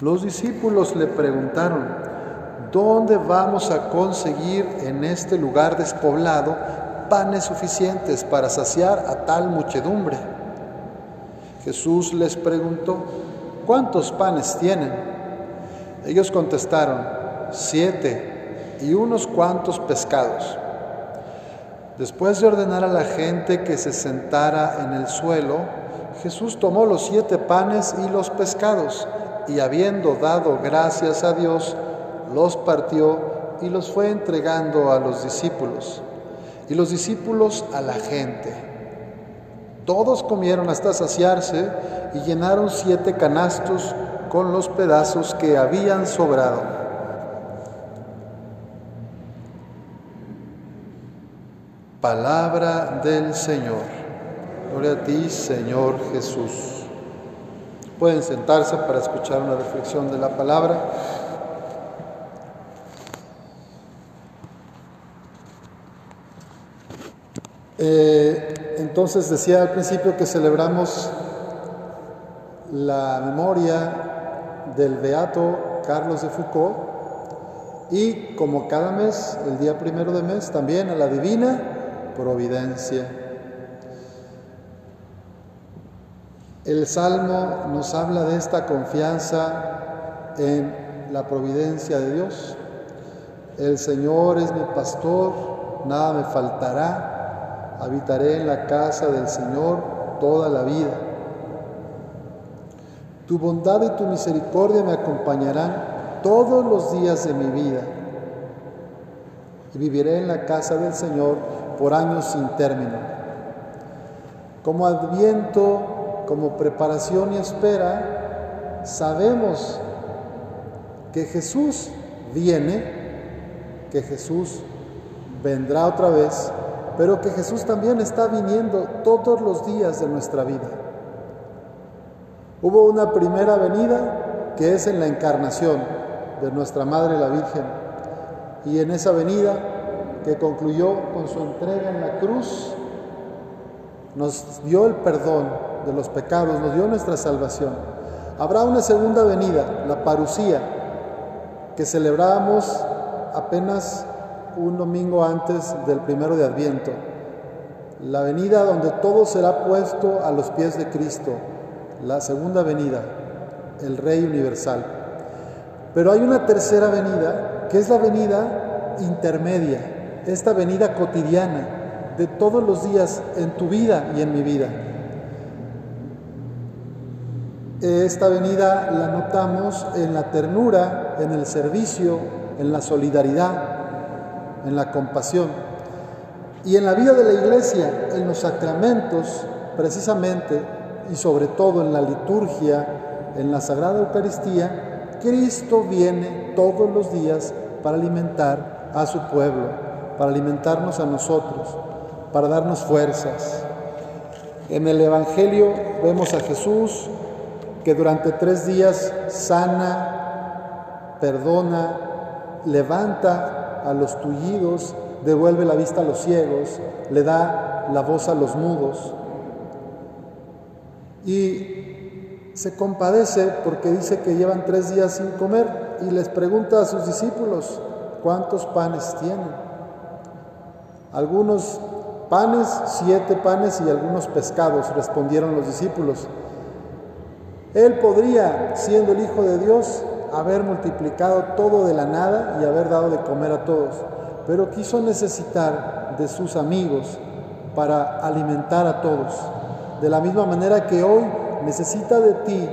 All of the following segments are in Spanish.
Los discípulos le preguntaron, ¿dónde vamos a conseguir en este lugar despoblado panes suficientes para saciar a tal muchedumbre? Jesús les preguntó, ¿cuántos panes tienen? Ellos contestaron, siete y unos cuantos pescados. Después de ordenar a la gente que se sentara en el suelo, Jesús tomó los siete panes y los pescados y habiendo dado gracias a Dios, los partió y los fue entregando a los discípulos. Y los discípulos a la gente. Todos comieron hasta saciarse y llenaron siete canastos con los pedazos que habían sobrado. Palabra del Señor. Gloria a ti, Señor Jesús. Pueden sentarse para escuchar una reflexión de la palabra. Eh, entonces decía al principio que celebramos la memoria del beato Carlos de Foucault y como cada mes, el día primero de mes, también a la divina providencia. El Salmo nos habla de esta confianza en la providencia de Dios. El Señor es mi pastor, nada me faltará. Habitaré en la casa del Señor toda la vida. Tu bondad y tu misericordia me acompañarán todos los días de mi vida. Y viviré en la casa del Señor por años sin término. Como adviento como preparación y espera, sabemos que Jesús viene, que Jesús vendrá otra vez, pero que Jesús también está viniendo todos los días de nuestra vida. Hubo una primera venida que es en la encarnación de nuestra Madre la Virgen, y en esa venida que concluyó con su entrega en la cruz, nos dio el perdón de los pecados, nos dio nuestra salvación. Habrá una segunda venida, la parucía, que celebramos apenas un domingo antes del primero de Adviento. La venida donde todo será puesto a los pies de Cristo, la segunda venida, el Rey universal. Pero hay una tercera venida, que es la venida intermedia, esta venida cotidiana de todos los días en tu vida y en mi vida. Esta venida la notamos en la ternura, en el servicio, en la solidaridad, en la compasión. Y en la vida de la iglesia, en los sacramentos, precisamente, y sobre todo en la liturgia, en la Sagrada Eucaristía, Cristo viene todos los días para alimentar a su pueblo, para alimentarnos a nosotros, para darnos fuerzas. En el Evangelio vemos a Jesús que durante tres días sana, perdona, levanta a los tullidos, devuelve la vista a los ciegos, le da la voz a los mudos. Y se compadece porque dice que llevan tres días sin comer y les pregunta a sus discípulos, ¿cuántos panes tienen? Algunos panes, siete panes y algunos pescados, respondieron los discípulos. Él podría, siendo el Hijo de Dios, haber multiplicado todo de la nada y haber dado de comer a todos, pero quiso necesitar de sus amigos para alimentar a todos, de la misma manera que hoy necesita de ti,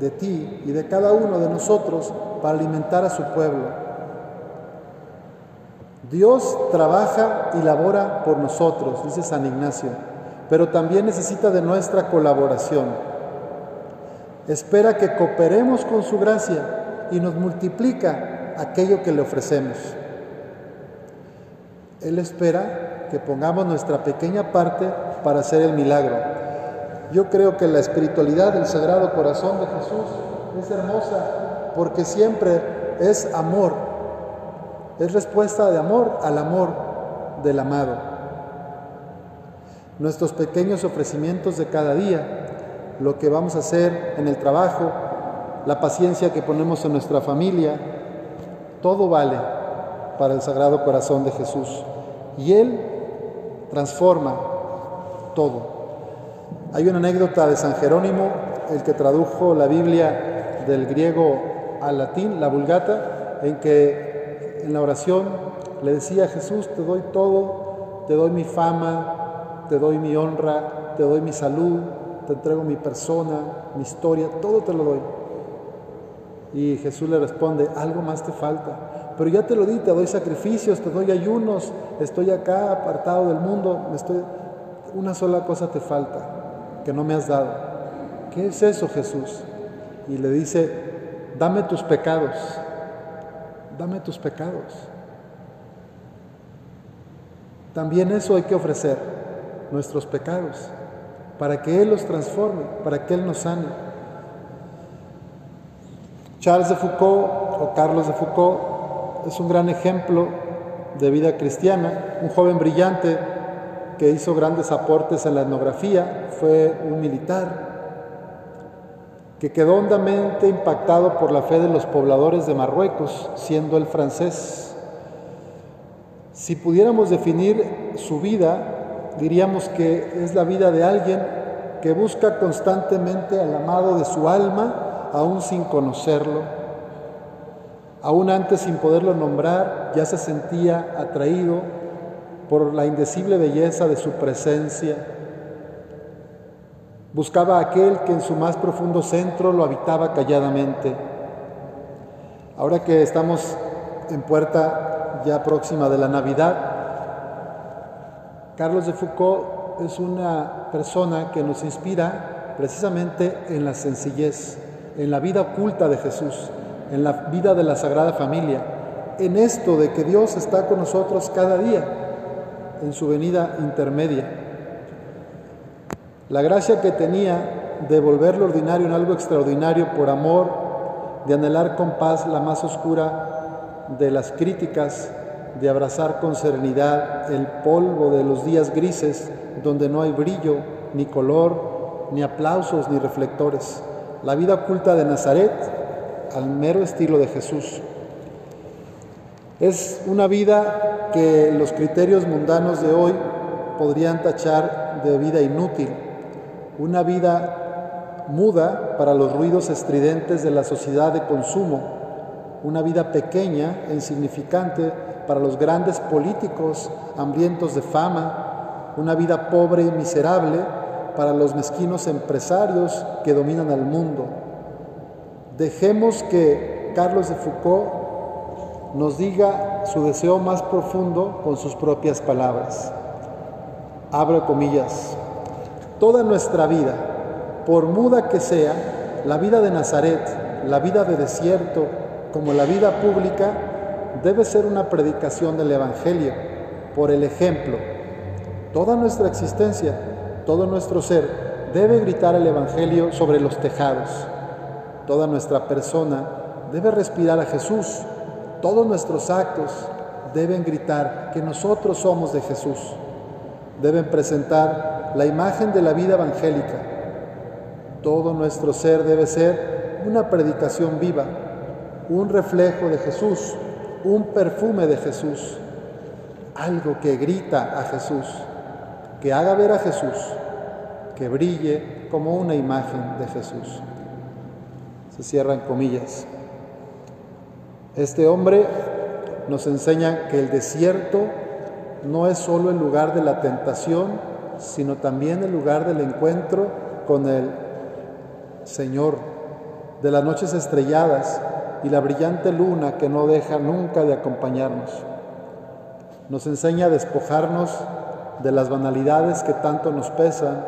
de ti y de cada uno de nosotros para alimentar a su pueblo. Dios trabaja y labora por nosotros, dice San Ignacio, pero también necesita de nuestra colaboración. Espera que cooperemos con su gracia y nos multiplica aquello que le ofrecemos. Él espera que pongamos nuestra pequeña parte para hacer el milagro. Yo creo que la espiritualidad del Sagrado Corazón de Jesús es hermosa porque siempre es amor, es respuesta de amor al amor del amado. Nuestros pequeños ofrecimientos de cada día lo que vamos a hacer en el trabajo, la paciencia que ponemos en nuestra familia, todo vale para el Sagrado Corazón de Jesús. Y Él transforma todo. Hay una anécdota de San Jerónimo, el que tradujo la Biblia del griego al latín, la vulgata, en que en la oración le decía a Jesús, te doy todo, te doy mi fama, te doy mi honra, te doy mi salud, te entrego mi persona, mi historia, todo te lo doy. Y Jesús le responde, algo más te falta. Pero ya te lo di, te doy sacrificios, te doy ayunos, estoy acá apartado del mundo, estoy... una sola cosa te falta, que no me has dado. ¿Qué es eso, Jesús? Y le dice, dame tus pecados, dame tus pecados. También eso hay que ofrecer, nuestros pecados, para que Él los transforme, para que Él nos sane. Charles de Foucault o Carlos de Foucault es un gran ejemplo de vida cristiana, un joven brillante que hizo grandes aportes en la etnografía, fue un militar que quedó hondamente impactado por la fe de los pobladores de Marruecos, siendo el francés. Si pudiéramos definir su vida, diríamos que es la vida de alguien que busca constantemente al amado de su alma, aún sin conocerlo. Aún antes sin poderlo nombrar, ya se sentía atraído por la indecible belleza de su presencia. Buscaba a aquel que en su más profundo centro lo habitaba calladamente. Ahora que estamos en puerta ya próxima de la Navidad, Carlos de Foucault es una persona que nos inspira precisamente en la sencillez, en la vida oculta de Jesús, en la vida de la Sagrada Familia, en esto de que Dios está con nosotros cada día en su venida intermedia. La gracia que tenía de volver lo ordinario en algo extraordinario por amor, de anhelar con paz la más oscura de las críticas, de abrazar con serenidad el polvo de los días grises donde no hay brillo, ni color, ni aplausos, ni reflectores. La vida oculta de Nazaret al mero estilo de Jesús. Es una vida que los criterios mundanos de hoy podrían tachar de vida inútil, una vida muda para los ruidos estridentes de la sociedad de consumo, una vida pequeña e insignificante para los grandes políticos hambrientos de fama, una vida pobre y miserable para los mezquinos empresarios que dominan al mundo. Dejemos que Carlos de Foucault nos diga su deseo más profundo con sus propias palabras. Abro comillas. Toda nuestra vida, por muda que sea, la vida de Nazaret, la vida de desierto, como la vida pública, debe ser una predicación del Evangelio, por el ejemplo. Toda nuestra existencia, todo nuestro ser, debe gritar el Evangelio sobre los tejados. Toda nuestra persona debe respirar a Jesús todos nuestros actos deben gritar que nosotros somos de Jesús. Deben presentar la imagen de la vida evangélica. Todo nuestro ser debe ser una predicación viva, un reflejo de Jesús, un perfume de Jesús, algo que grita a Jesús, que haga ver a Jesús, que brille como una imagen de Jesús. Se cierran comillas. Este hombre nos enseña que el desierto no es solo el lugar de la tentación, sino también el lugar del encuentro con el Señor, de las noches estrelladas y la brillante luna que no deja nunca de acompañarnos. Nos enseña a despojarnos de las banalidades que tanto nos pesan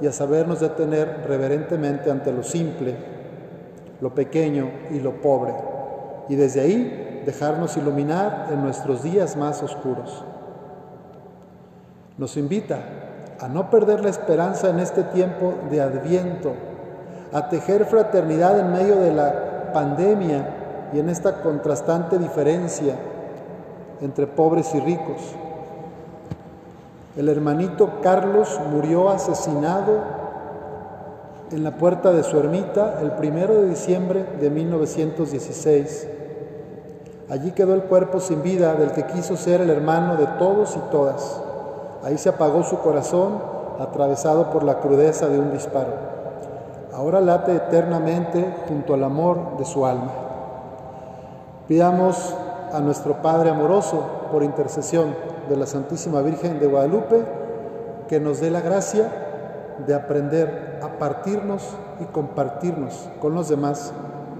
y a sabernos detener reverentemente ante lo simple, lo pequeño y lo pobre y desde ahí dejarnos iluminar en nuestros días más oscuros. Nos invita a no perder la esperanza en este tiempo de adviento, a tejer fraternidad en medio de la pandemia y en esta contrastante diferencia entre pobres y ricos. El hermanito Carlos murió asesinado en la puerta de su ermita el primero de diciembre de 1916. Allí quedó el cuerpo sin vida del que quiso ser el hermano de todos y todas. Ahí se apagó su corazón, atravesado por la crudeza de un disparo. Ahora late eternamente junto al amor de su alma. Pidamos a nuestro Padre amoroso, por intercesión de la Santísima Virgen de Guadalupe, que nos dé la gracia de aprender a partirnos y compartirnos con los demás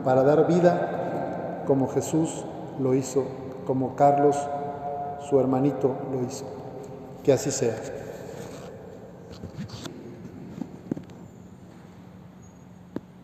para dar vida como Jesús lo hizo, como Carlos, su hermanito, lo hizo. Que así sea.